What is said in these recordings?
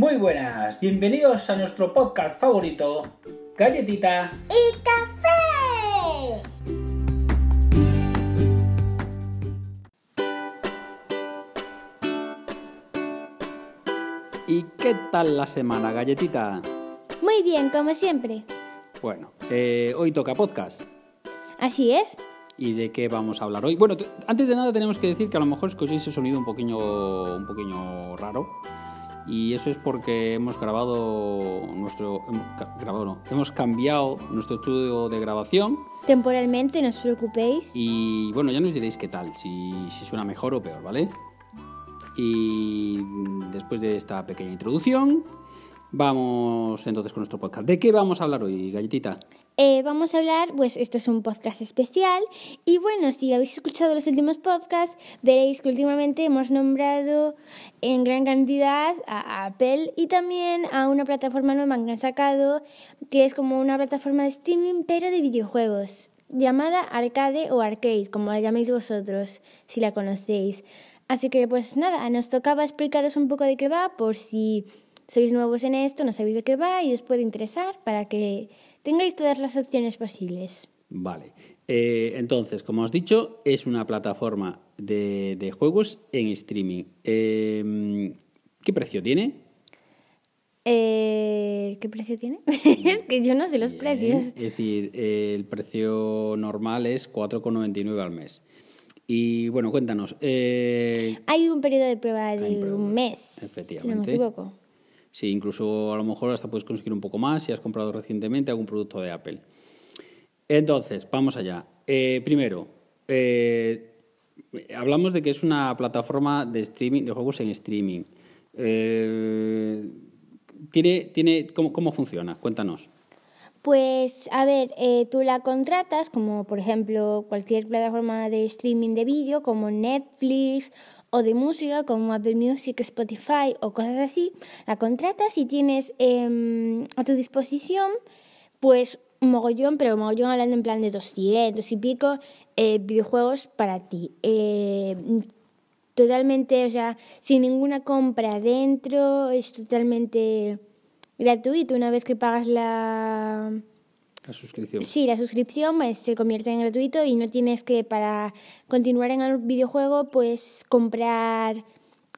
Muy buenas, bienvenidos a nuestro podcast favorito, Galletita y café. ¿Y qué tal la semana, Galletita? Muy bien, como siempre. Bueno, eh, hoy toca podcast. Así es. ¿Y de qué vamos a hablar hoy? Bueno, antes de nada tenemos que decir que a lo mejor escuchéis ese sonido un poquillo, un poquillo raro. Y eso es porque hemos grabado nuestro... Hemos, grabado no, hemos cambiado nuestro estudio de grabación. Temporalmente, no os preocupéis. Y bueno, ya nos diréis qué tal, si, si suena mejor o peor, ¿vale? Y después de esta pequeña introducción, vamos entonces con nuestro podcast. ¿De qué vamos a hablar hoy, Galletita? Eh, vamos a hablar, pues esto es un podcast especial y bueno, si habéis escuchado los últimos podcasts, veréis que últimamente hemos nombrado en gran cantidad a Apple y también a una plataforma nueva que han sacado, que es como una plataforma de streaming pero de videojuegos, llamada Arcade o Arcade, como la llaméis vosotros, si la conocéis. Así que pues nada, nos tocaba explicaros un poco de qué va por si sois nuevos en esto, no sabéis de qué va y os puede interesar para que tengáis todas las opciones posibles. Vale. Eh, entonces, como os dicho, es una plataforma de, juegos en streaming. Eh, ¿Qué precio tiene? Eh, ¿Qué precio tiene? es que yo no sé los precios. Es decir, el precio normal es 4,99 al mes. Y bueno, cuéntanos. Hay un periodo de prueba de un mes. Efectivamente. Si no me equivoco. Sí, incluso a lo mejor hasta puedes conseguir un poco más si has comprado recientemente algún producto de Apple. Entonces, vamos allá. Eh, primero, eh, hablamos de que es una plataforma de streaming, de juegos en streaming. Eh, ¿tiene, tiene, ¿cómo, ¿Cómo funciona? Cuéntanos. Pues a ver, tú la contratas como por ejemplo cualquier plataforma de streaming de vídeo como Netflix o de música como Apple Music, Spotify o cosas así, la contratas y tienes em, a tu disposición pues un mogollón, pero un mogollón hablando en plan de 200 y pico eh, videojuegos para ti. Eh, totalmente, o sea, sin ninguna compra dentro, es totalmente gratuito una vez que pagas la la suscripción. Sí, la suscripción pues, se convierte en gratuito y no tienes que, para continuar en el videojuego, pues comprar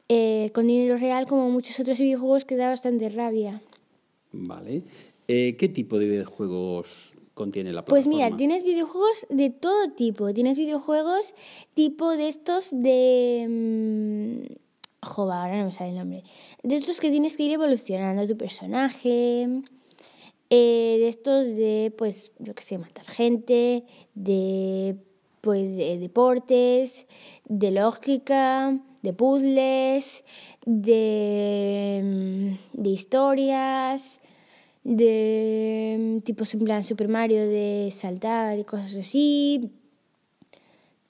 eh, con dinero real como muchos otros videojuegos que da bastante rabia. Vale. Eh, ¿Qué tipo de videojuegos contiene la plataforma? Pues mira, tienes videojuegos de todo tipo. Tienes videojuegos tipo de estos de... Mmm, ahora no me sale el nombre. De estos que tienes que ir evolucionando tu personaje eh, de estos de, pues, yo qué sé, matar gente, de, pues, de deportes, de lógica, de puzzles, de, mm, de historias, de mm, tipos en plan Super Mario, de saltar y cosas así.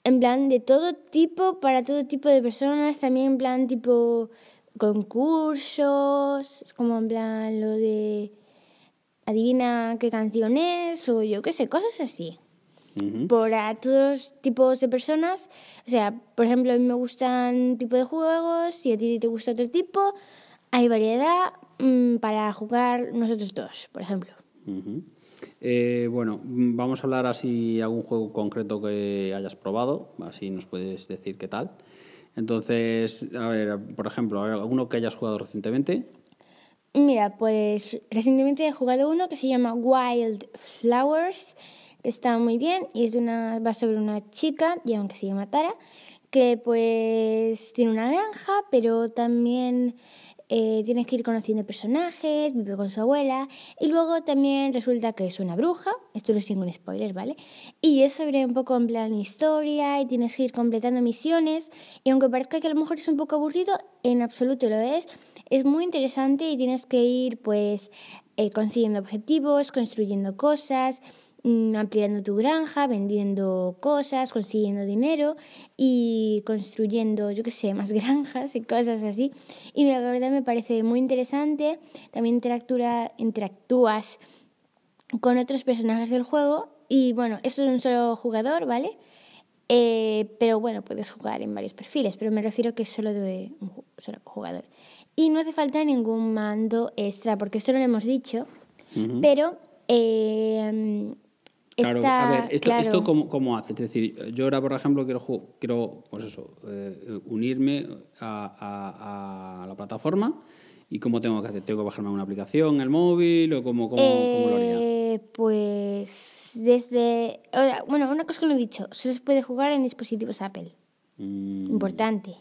En plan de todo tipo, para todo tipo de personas, también en plan tipo concursos, como en plan lo de adivina qué canción es o yo qué sé, cosas así. Por a todos tipos de personas. O sea, por ejemplo, a mí me gustan tipo de juegos, y a ti te gusta otro tipo, hay variedad mm, para jugar nosotros dos, por ejemplo. Eh, bueno, vamos a hablar así algún juego concreto que hayas probado, así nos puedes decir qué tal. Entonces, a ver, por ejemplo, ¿alguno que hayas jugado recientemente? Mira, pues recientemente he jugado uno que se llama Wild Flowers, que está muy bien y es una, va sobre una chica, y aunque se llama Tara, que pues tiene una granja, pero también eh, tienes que ir conociendo personajes, vive con su abuela y luego también resulta que es una bruja, esto lo sigo un spoiler, ¿vale? Y es sobre un poco en plan historia y tienes que ir completando misiones y aunque parezca que a lo mejor es un poco aburrido, en absoluto lo es es muy interesante y tienes que ir pues eh, consiguiendo objetivos, construyendo cosas, ampliando tu granja, vendiendo cosas, consiguiendo dinero y construyendo, yo qué sé, más granjas y cosas así. Y la verdad me parece muy interesante. También interactúas con otros personajes del juego y bueno, esto es un solo jugador, ¿vale? Eh, pero bueno, puedes jugar en varios perfiles, pero me refiero que es solo de un solo jugador. Y no hace falta ningún mando extra, porque esto no lo hemos dicho, pero eh, Claro, está a ver, esto, claro. esto cómo, cómo hace? Es decir, yo ahora, por ejemplo, quiero, quiero pues eso, eh, unirme a, a- a la plataforma y cómo tengo que hacer. ¿Tengo que bajarme una aplicación el móvil o cómo, cómo, cómo lo haría? Eh, pues desde... ahora, bueno, una cosa que no he dicho, solo se puede jugar en dispositivos Apple. Mm, Importante.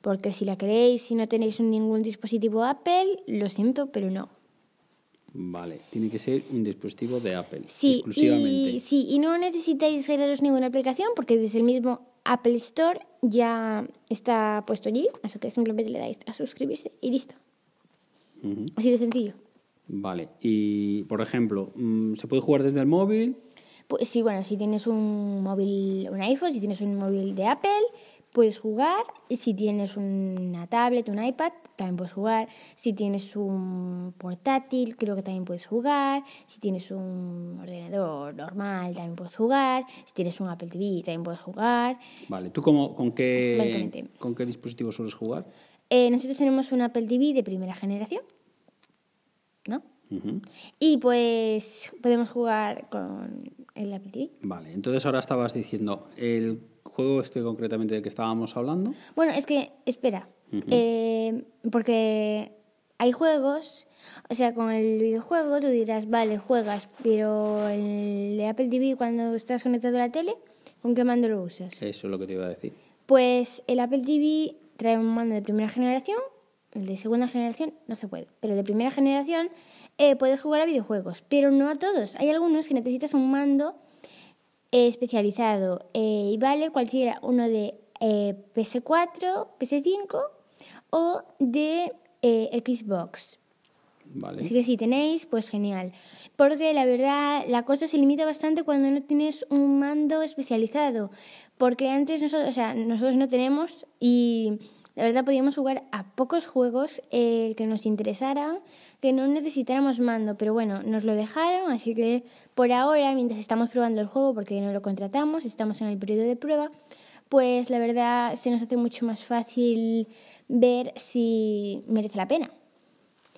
Porque si la queréis, si no tenéis ningún dispositivo Apple, lo siento, pero no. Vale, tiene que ser un dispositivo de Apple, Sí, exclusivamente. y, sí, y no necesitáis descargaros ninguna aplicación porque desde el mismo Apple Store ya está puesto allí. Así que simplemente le dais a suscribirse y listo. Así de sencillo. Vale, y por ejemplo, mm, ¿se puede jugar desde el móvil? Pues sí, bueno, si tienes un móvil, un iPhone, si tienes un móvil de Apple, puedes jugar. Y si tienes una tablet, un iPad, también puedes jugar. Si tienes un portátil, creo que también puedes jugar. Si tienes un ordenador normal, también puedes jugar. Si tienes un Apple TV, también puedes jugar. Vale, ¿tú cómo, con, qué, con qué dispositivo sueles jugar? Eh, nosotros tenemos un Apple TV de primera generación, Y pues podemos jugar con el Apple TV. Vale, entonces ahora estabas diciendo, el juego este concretamente del que estábamos hablando, Bueno, es que, espera, eh, porque hay juegos, o sea, con el videojuego tú dirás, vale, juegas, pero el de Apple TV cuando estás conectado a la tele, ¿con qué mando lo usas? eso es lo que te iba a decir. Pues el Apple TV trae un mando de primera generación, el de segunda generación no se puede, pero de primera generación eh, puedes jugar a videojuegos, pero no a todos. Hay algunos que necesitas un mando eh, especializado eh, y vale cualquiera, uno de eh, PS4, PS5 o de eh, Xbox. Vale. Así que si tenéis, pues genial. Porque la verdad, la cosa se limita bastante cuando no tienes un mando especializado. Porque antes nosotros, o sea, nosotros no tenemos y la verdad podíamos jugar a pocos juegos eh, que nos interesaran, que no necesitáramos mando. Pero bueno, nos lo dejaron, así que por ahora, mientras estamos probando el juego, porque no lo contratamos, estamos en el periodo de prueba, pues la verdad se nos hace mucho más fácil ver si merece la pena.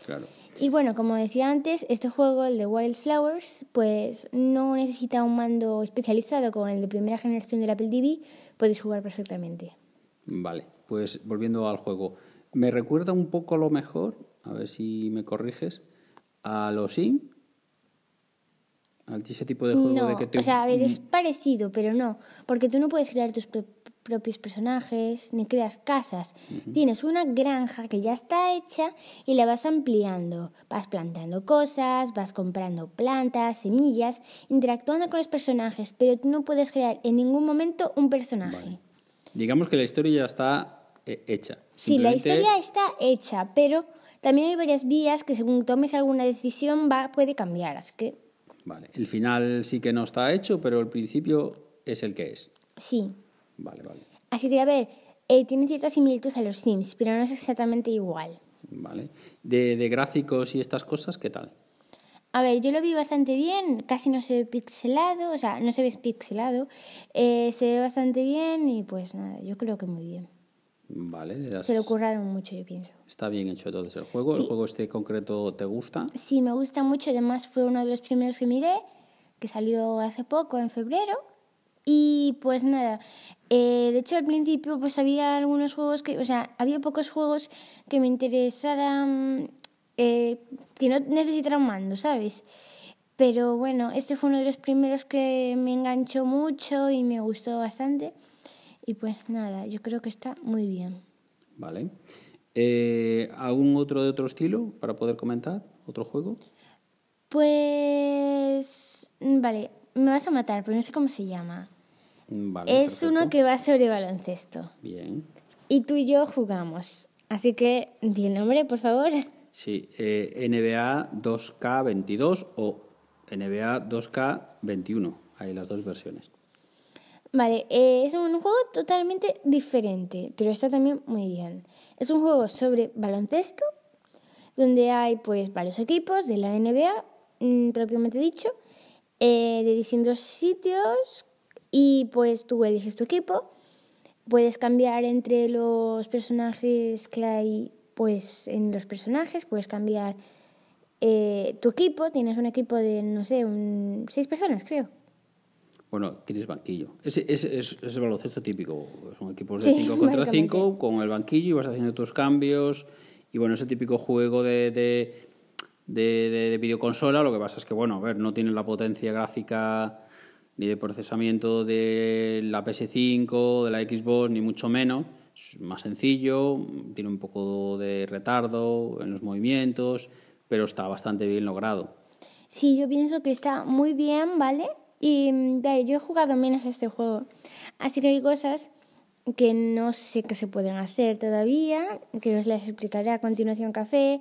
Claro. Y bueno, como decía antes, este juego, el de Wildflowers, pues no necesita un mando especializado como el de primera generación del Apple TV, podéis jugar perfectamente. Vale, pues volviendo al juego. Me recuerda un poco a lo mejor, a ver si me corriges, a los Sim. Al ese tipo de juego No, de que te... o sea, a ver, es Mm, parecido, pero no, porque tú no puedes crear tus pro- propios personajes ni creas casas. Tienes una granja que ya está hecha y la vas ampliando. Vas plantando cosas, vas comprando plantas, semillas, interactuando con los personajes, pero tú no puedes crear en ningún momento un personaje. Vale. Digamos que la historia ya está hecha. Sí, la historia está hecha, pero también hay varias vías que según tomes alguna decisión va, puede cambiar. Así que Vale, el final sí que no está hecho, pero el principio es el que es. sí. Vale, vale. Así que a ver, eh, tiene ciertas similitudes a los Sims, pero no es exactamente igual. Vale. De, de gráficos y estas cosas, ¿qué tal? A ver, yo lo vi bastante bien, casi no se ve pixelado, o sea, no se ve pixelado, eh, se ve bastante bien y pues nada, yo creo que muy bien. Vale, das- Se lo curraron mucho, yo pienso. está bien hecho entonces el juego. ¿El juego este concreto te gusta? Sí, me gusta mucho. Además, fue uno de los primeros que miré, que salió hace poco, en febrero. Y pues nada, eh, de hecho al principio pues había algunos juegos que, o sea, había pocos juegos que me interesaran, eh, que no necesitaran mando, ¿sabes? Pero bueno, este fue uno de los primeros que me enganchó mucho y me gustó bastante. Y pues nada, yo creo que está muy bien. Vale. Eh, ¿Algún otro de otro estilo para poder comentar? ¿Otro juego? Pues, mm, vale, me vas a matar, pero no sé cómo se llama. Mm, Vale, Es perfecto. uno que va sobre baloncesto. Bien. Y tú y yo jugamos. Así que, di el nombre, por favor. Sí, eh, NBA 2K22 o NBA 2K21. Hay las dos versiones. Vale, eh, es un juego totalmente diferente, pero está también muy bien. Es un juego sobre baloncesto, donde hay pues varios equipos de la NBA, mm, propiamente dicho, eh, de distintos sitios, Y pues tú eliges tu equipo, puedes cambiar entre los personajes que hay pues en los personajes, puedes cambiar eh, tu equipo, tienes un equipo de, no sé, un, seis personas creo. Bueno, tienes banquillo. Es, es, es, es el baloncesto típico. Son equipos de 5 contra 5 con el banquillo y vas haciendo tus cambios. Y bueno, ese típico juego de, de, de, de videoconsola, lo que pasa es que, bueno, a ver, no tiene la potencia gráfica ni de procesamiento de la PS5, de la Xbox, ni mucho menos. Es más sencillo, tiene un poco de retardo en los movimientos, pero está bastante bien logrado. Sí, yo pienso que está muy bien, ¿vale? Y claro, yo he jugado menos a este juego, así que hay cosas que no sé que se pueden hacer todavía, que os las explicaré a continuación café,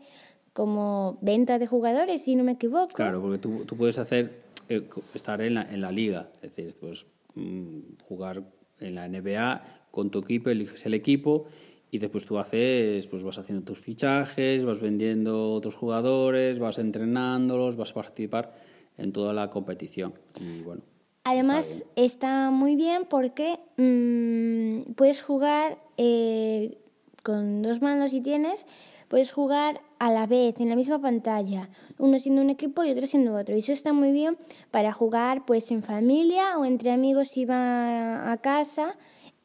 como venta de jugadores, si no me equivoco. Claro, porque tú, tú puedes hacer, eh, estar en la, en la liga, es decir, pues mm, jugar en la NBA con tu equipo, eliges el equipo y después tú haces, pues vas haciendo tus fichajes, vas vendiendo otros jugadores, vas entrenándolos, vas a participar en toda la competición. Y bueno. Además, está, muy bien porque mmm, puedes jugar eh, con dos manos si tienes, puedes jugar a la vez en la misma pantalla, uno siendo un equipo y otro siendo otro. Y eso está muy bien para jugar pues en familia o entre amigos si va a casa.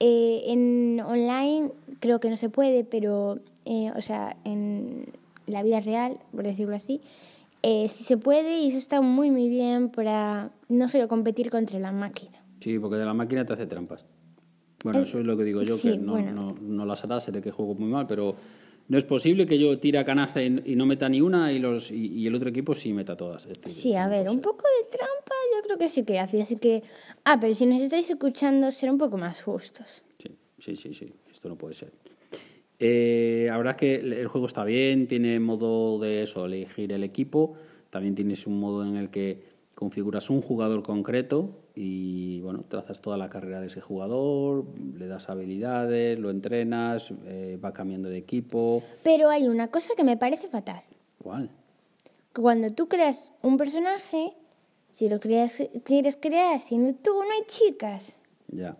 Eh, en online creo que no se puede, pero eh, o sea, en la vida real, por decirlo así, eh, sí se puede y eso está muy muy bien para no solo competir contra la máquina. Sí, porque de la máquina te hace trampas. Bueno, Es- eso es lo que digo yo, sí, que no, bueno. no, no las hará, seré que juego muy mal, pero no es posible que yo tire a canasta y, y no meta ni una y, los, y, y el otro equipo sí meta todas. Es decir, Sí, a ver, un poco de trampa yo creo que sí que hace, así que... Ah, pero si nos estáis escuchando, ser un poco más justos. Sí, sí, sí, sí, esto no puede ser. Eh, la verdad es que el juego está bien, tiene modo de eso, elegir el equipo, también tienes un modo en el que configuras un jugador concreto y bueno, trazas toda la carrera de ese jugador, le das habilidades, lo entrenas, eh, va cambiando de equipo. Pero hay una cosa que me parece fatal. ¿Cuál? Cuando tú creas un personaje, si lo creas, quieres crear sin tú, no hay chicas. Ya.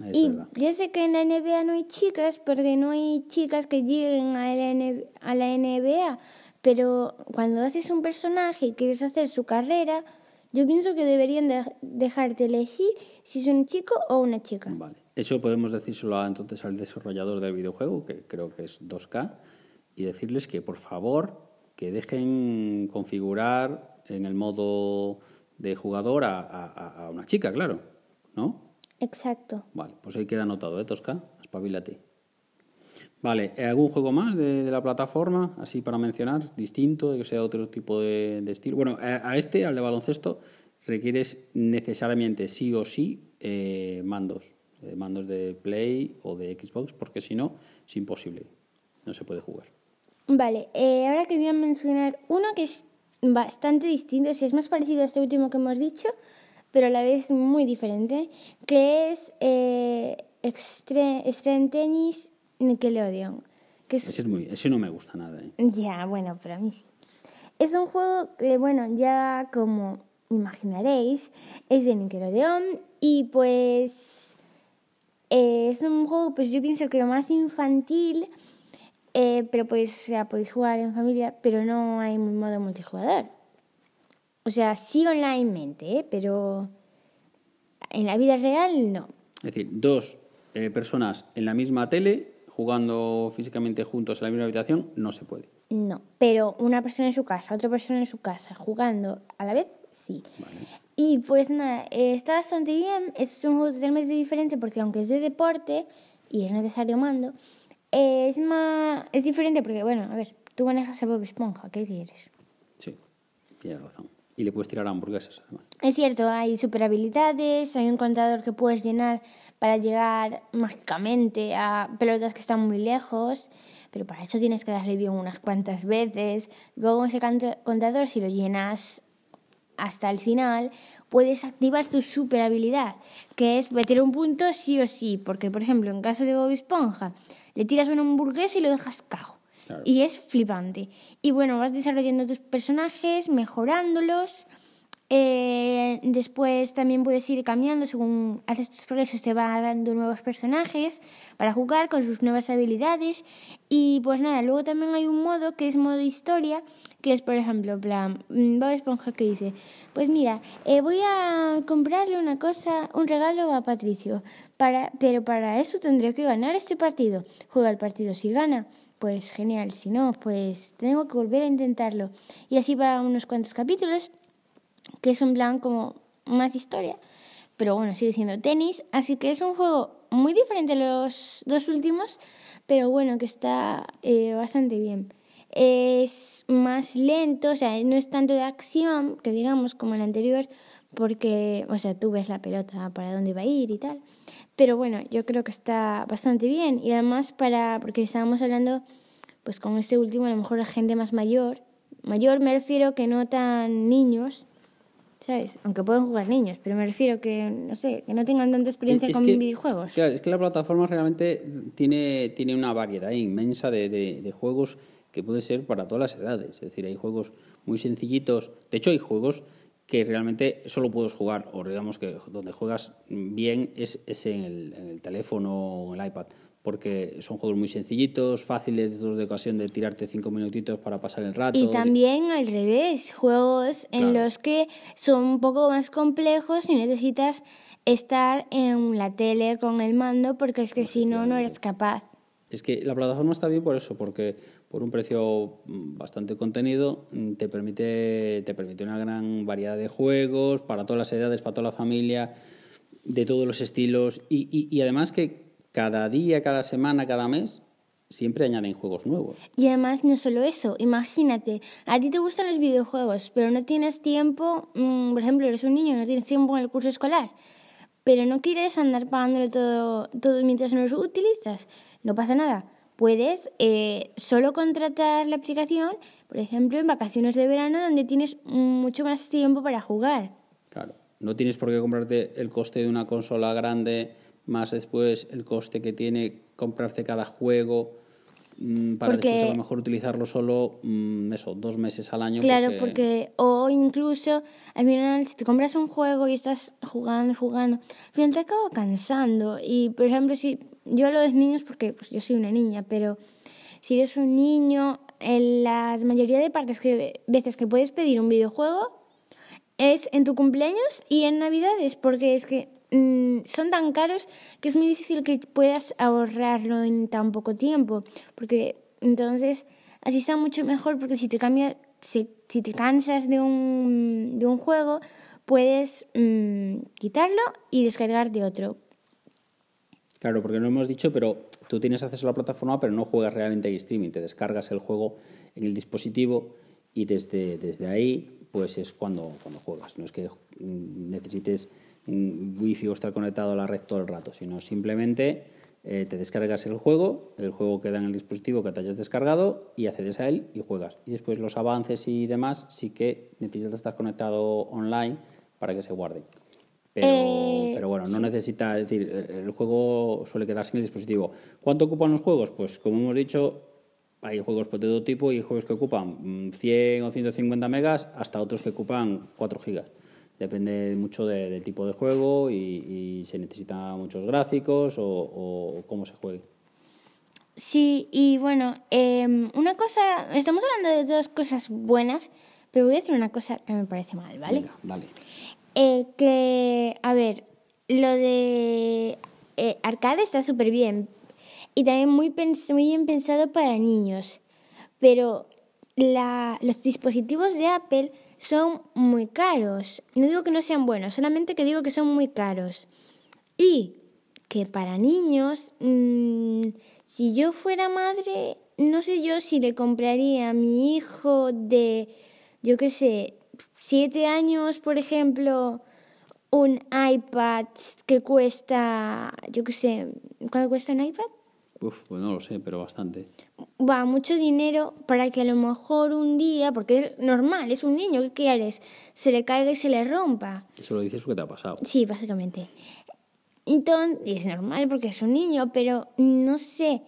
Es y verdad. ya sé que en la NBA no hay chicas, porque no hay chicas que lleguen a la, N- a la NBA. Pero cuando haces un personaje y quieres hacer su carrera, yo pienso que deberían de- dejarte elegir si es un chico o una chica. Vale. Eso podemos decírselo entonces al desarrollador del videojuego, que creo que es 2K, y decirles que por favor que dejen configurar en el modo de jugador a- a una chica, claro. ¿No? Exacto. Vale, pues ahí queda anotado, ¿eh, 2K? Espabilate. Vale, ¿eh, ¿algún juego más de, de la plataforma, así para mencionar, distinto, de que sea otro tipo de, de estilo? Bueno, a, a este, al de baloncesto, requieres necesariamente sí o sí eh, mandos, eh, mandos de Play o de Xbox, porque si no, es imposible, no se puede jugar. Vale, eh, ahora que voy a mencionar uno que es bastante distinto, si es más parecido a este último que hemos dicho, pero a la vez muy diferente, que es eh, Extre- Extreme Tennis Nickelodeon. Que es, Ese, es muy, ese no me gusta nada. ¿eh? Ya, bueno, para mí sí. Es un juego que, bueno, ya como imaginaréis, es de Nickelodeon y pues eh, es un juego, pues yo pienso que lo más infantil, eh, pero pues, o sea, podéis jugar en familia, pero no hay modo multijugador. O sea, sí onlinemente, ¿eh? pero en la vida real no. Es decir, dos eh, personas en la misma tele, jugando físicamente juntos en la misma habitación, no se puede. No, pero una persona en su casa, otra persona en su casa, jugando a la vez, sí. Y pues nada, eh, está bastante bien. Es un juego totalmente diferente porque aunque es de deporte y es necesario mando, eh, es más es diferente porque, bueno, a ver, tú manejas a Bob Esponja, ¿qué quieres? Sí, tienes razón. Y le puedes tirar hamburguesas, además. Es cierto, hay super habilidades, hay un contador que puedes llenar para llegar mágicamente a pelotas que están muy lejos, pero para eso tienes que darle bien unas cuantas veces. Luego ese contador, si lo llenas hasta el final, puedes activar tu super habilidad, que es meter un punto sí o sí, porque por ejemplo, en caso de Bob Esponja, le tiras una hamburguesa y lo dejas cago. Claro. Y es flipante. Y bueno, vas desarrollando tus personajes, mejorándolos. Eh, después también puedes ir cambiando según haces tus progresos, te va dando nuevos personajes para jugar con sus nuevas habilidades. Y pues nada, luego también hay un modo que es modo historia, que es por ejemplo, plan, mm, Bob Esponja que dice, pues mira, eh, voy a comprarle una cosa, un regalo a Patricio, para, pero para eso tendría que ganar este partido. Juega el partido, si gana, pues genial, si no, pues tengo que volver a intentarlo. Y así va unos cuantos capítulos que es un plan como más historia, pero bueno, sigue siendo tenis, así que es un juego muy diferente a los dos últimos, pero bueno, que está eh, bastante bien. Es más lento, o sea, no es tanto de acción, que digamos, como el anterior, porque, o sea, tú ves la pelota para dónde va a ir y tal. Pero bueno, yo creo que está bastante bien. Y además para, porque estábamos hablando, pues con este último, a lo mejor la gente más mayor, mayor me refiero que no tan niños, ¿sabes? Aunque pueden jugar niños, pero me refiero que, no sé, que no tengan tanta experiencia con videojuegos. Claro, es que la plataforma realmente tiene, tiene una variedad inmensa de, de, juegos que puede ser para todas las edades. Es decir, hay juegos muy sencillitos. De hecho, hay juegos que realmente solo puedes jugar, o digamos que donde juegas bien es, es en, el, en el teléfono o el iPad porque son juegos muy sencillitos, fáciles de ocasión de tirarte cinco minutitos para pasar el rato. Y también al revés, juegos en los que son un poco más complejos y necesitas estar en la tele con el mando porque es que si no, no eres capaz. Es que la plataforma está bien por eso, porque por un precio bastante contenido te permite, te permite una gran variedad de juegos para todas las edades, para toda la familia, de todos los estilos y, y, además que cada día, cada semana, cada mes, siempre añaden juegos nuevos. Y además no solo eso, imagínate, a ti te gustan los videojuegos, pero no tienes tiempo, mm, por ejemplo, eres un niño no tienes tiempo en el curso escolar, pero no quieres andar pagándolo todo, todo mientras no lo utilizas, no pasa nada. Puedes eh, solo contratar la aplicación, por ejemplo, en vacaciones de verano, donde tienes mucho más tiempo para jugar. Claro, no tienes por qué comprarte el coste de una consola grande más después el coste que tiene comprarse cada juego mm, para después a lo mejor utilizarlo solo mm, eso dos meses al año claro porque... o incluso al final si te compras un juego y estás jugando jugando al final te acabo cansando y por ejemplo si yo hablo de niños porque pues yo soy una niña pero si eres un niño en la mayoría de partes que veces que puedes pedir un videojuego es en tu cumpleaños y en navidades porque es que Mm, son tan caros que es muy difícil que puedas ahorrarlo en tan poco tiempo, porque entonces así está mucho mejor porque si te cambia, si, si te cansas de un, de un juego, puedes mm, quitarlo y descargar de otro. Claro, porque no hemos dicho, pero tú tienes acceso a la plataforma, pero no juegas realmente en streaming. Te descargas el juego en el dispositivo y desde, desde ahí, pues es cuando, cuando juegas. No es que mm, necesites un wifi o estar conectado a la red todo el rato, sino simplemente eh, te descargas el juego, el juego queda en el dispositivo que te hayas descargado y accedes a él y juegas. Y después los avances y demás sí que necesitas estar conectado online para que se guarden. Pero, eh, pero bueno, no necesita, es decir, el juego suele quedarse en el dispositivo. ¿Cuánto ocupan los juegos? Pues como hemos dicho, hay juegos de todo tipo y juegos que ocupan 100 o 150 megas hasta otros que ocupan 4 gigas. Depende mucho del tipo de juego y, se necesitan muchos gráficos o, cómo se juegue. Sí, y bueno, em, una cosa, estamos hablando de dos cosas buenas, pero voy a decir una cosa que me parece mal, ¿vale? Venga, dale. Eh, que, a ver, lo de eh, arcade está súper bien y también muy, muy bien pensado para niños, pero la, los dispositivos de Apple son muy caros. No digo que no sean buenos, solamente que digo que son muy caros. Y que para niños, mm, si yo fuera madre, no sé yo si le compraría a mi hijo de, yo qué sé, siete años, por ejemplo, un iPad que cuesta, yo qué sé, ¿cuánto cuesta un iPad? Uf, pues no lo sé, pero bastante. Va, mucho dinero para que a lo mejor un día, porque es normal, es un niño, ¿qué quieres? Se le caiga y se le rompa. Eso lo dices porque te ha pasado. Sí, básicamente. Entonces, es normal porque es un niño, pero no sé,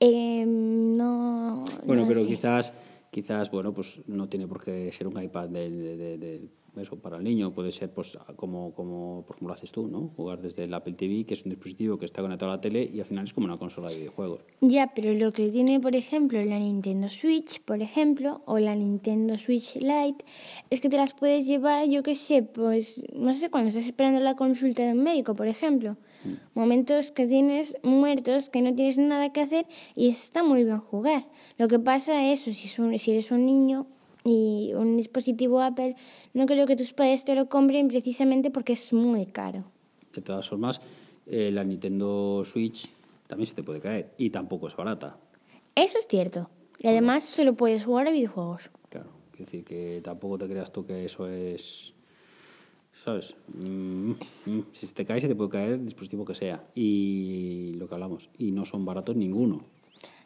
eh, no... Bueno, pero quizás, quizás, bueno, pues no tiene por qué ser un iPad de, de, eso, para el niño puede ser pues como, como por ejemplo lo haces tú, ¿no? Jugar desde el Apple TV, que es un dispositivo que está conectado a la tele y al final es como una consola de videojuegos. Ya, pero lo que tiene, por ejemplo, la Nintendo Switch, por ejemplo, o la Nintendo Switch Lite, es que te las puedes llevar, yo qué sé, pues, no sé, cuando estás esperando la consulta de un médico, por ejemplo. Momentos que tienes muertos, que no tienes nada que hacer y está muy bien jugar. Lo que pasa es, si, es un- si eres un niño y un dispositivo Apple, no creo que tus padres te lo compren precisamente porque es muy caro. De todas formas, eh, la Nintendo Switch también se te puede caer y tampoco es barata. Eso es cierto. Y además solo puedes jugar a videojuegos. Claro, es decir, que tampoco te creas tú que eso es. ¿Sabes? Mm, mm, si te cae, se te puede caer el dispositivo que sea. Y lo que hablamos. Y no son baratos ninguno.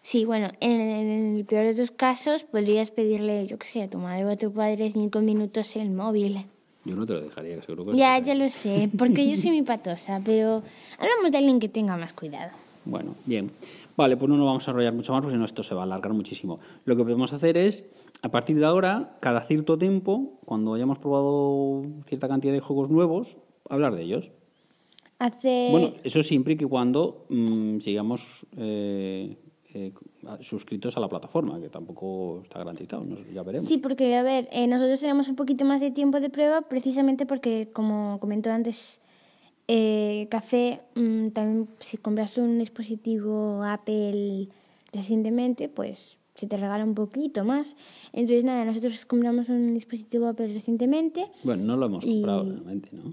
Sí, bueno, en, en el peor de tus casos podrías pedirle, yo qué sé, a tu madre o a tu padre cinco minutos el móvil. Yo no te lo dejaría, seguro que Ya, ya lo sé, porque yo soy mi patosa, pero hablamos de alguien que tenga más cuidado. Bueno, bien. Vale, pues no nos vamos a enrollar mucho más porque si no esto se va a alargar muchísimo. Lo que podemos hacer es, a partir de ahora, cada cierto tiempo, cuando hayamos probado cierta cantidad de juegos nuevos, hablar de ellos. Hace... Bueno, eso siempre y que cuando mm, sigamos eh, eh, suscritos a la plataforma, que tampoco está garantizado, no ya veremos. Sí, porque, a ver, eh, nosotros tenemos un poquito más de tiempo de prueba precisamente porque, como comentó antes eh, Café, mm, también si compras un dispositivo Apple recientemente, pues se te regala un poquito más. Entonces, nada, nosotros compramos un dispositivo Apple recientemente. Bueno, no lo hemos Y- comprado realmente, ¿no?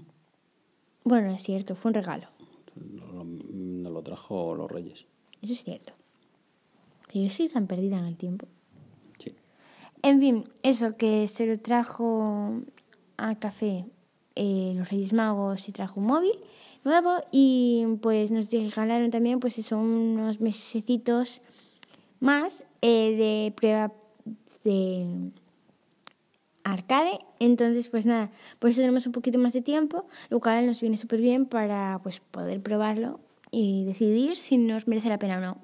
Bueno, es cierto, fue un regalo. Lo- lo- Nos lo trajo los Reyes. Eso es cierto. Yo soy tan perdida en el tiempo. Sí. En fin, eso que se lo trajo a café eh, los Reyes Magos y trajo un móvil nuevo y pues nos regalaron también pues eso, unos mesecitos más eh, de prueba de arcade. Entonces pues nada, por eso tenemos un poquito más de tiempo, lo cual nos viene súper bien para pues poder probarlo y decidir si nos merece la pena o no.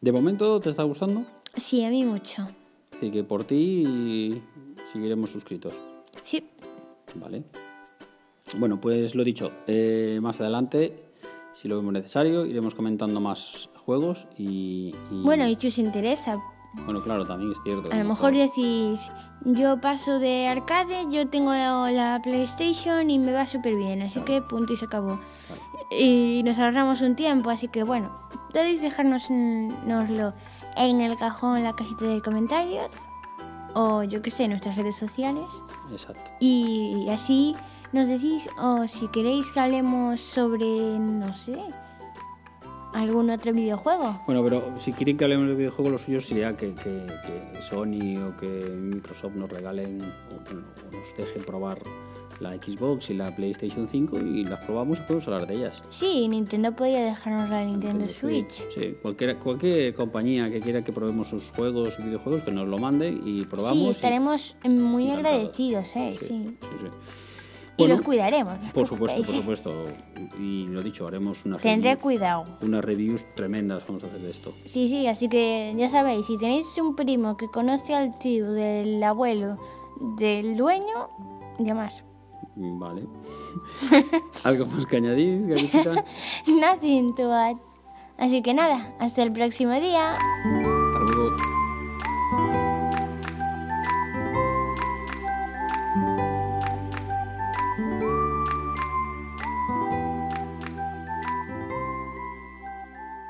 ¿De momento te está gustando? Sí, a mí mucho. Así que por ti seguiremos suscritos. Sí. Vale. Bueno, pues lo dicho, eh, más adelante, si lo vemos necesario, iremos comentando más juegos y... y- Bueno, y si os interesa, Bueno, claro, también es cierto. A lo mejor decís, yo paso de arcade, yo tengo la PlayStation y me va súper bien, así que punto y se acabó. Y nos ahorramos un tiempo, así que bueno, podéis dejárnoslo en el cajón, en la cajita de comentarios, o yo qué sé, en nuestras redes sociales. Exacto. Y así nos decís, o si queréis que hablemos sobre, no sé, algún otro videojuego. Bueno, pero si quieren que hablemos de videojuegos, lo suyo sería que, que- que Sony o que Microsoft nos regalen o, nos dejen probar la Xbox y la PlayStation 5 y las probamos y podemos hablar de ellas. Sí, Nintendo podría dejarnos la Nintendo Switch. Sí, cualquier, cualquier compañía que quiera que probemos sus juegos y videojuegos, que nos lo mande y probamos. Sí, y- estaremos muy encantados. agradecidos, ¿eh? Sí. Sí, sí, sí. Y los cuidaremos. no Por supuesto, por supuesto. Y lo dicho, haremos unas Tendré reviews, cuidado. unas reviews tremendas vamos a hacer de esto. Sí, sí, así que ya sabéis, si tenéis un primo que conoce al tío del abuelo del dueño, llamar. Mm, Vale. ¿Algo más que añadir, Garitita? Nothing to add. Así que nada, hasta el próximo día.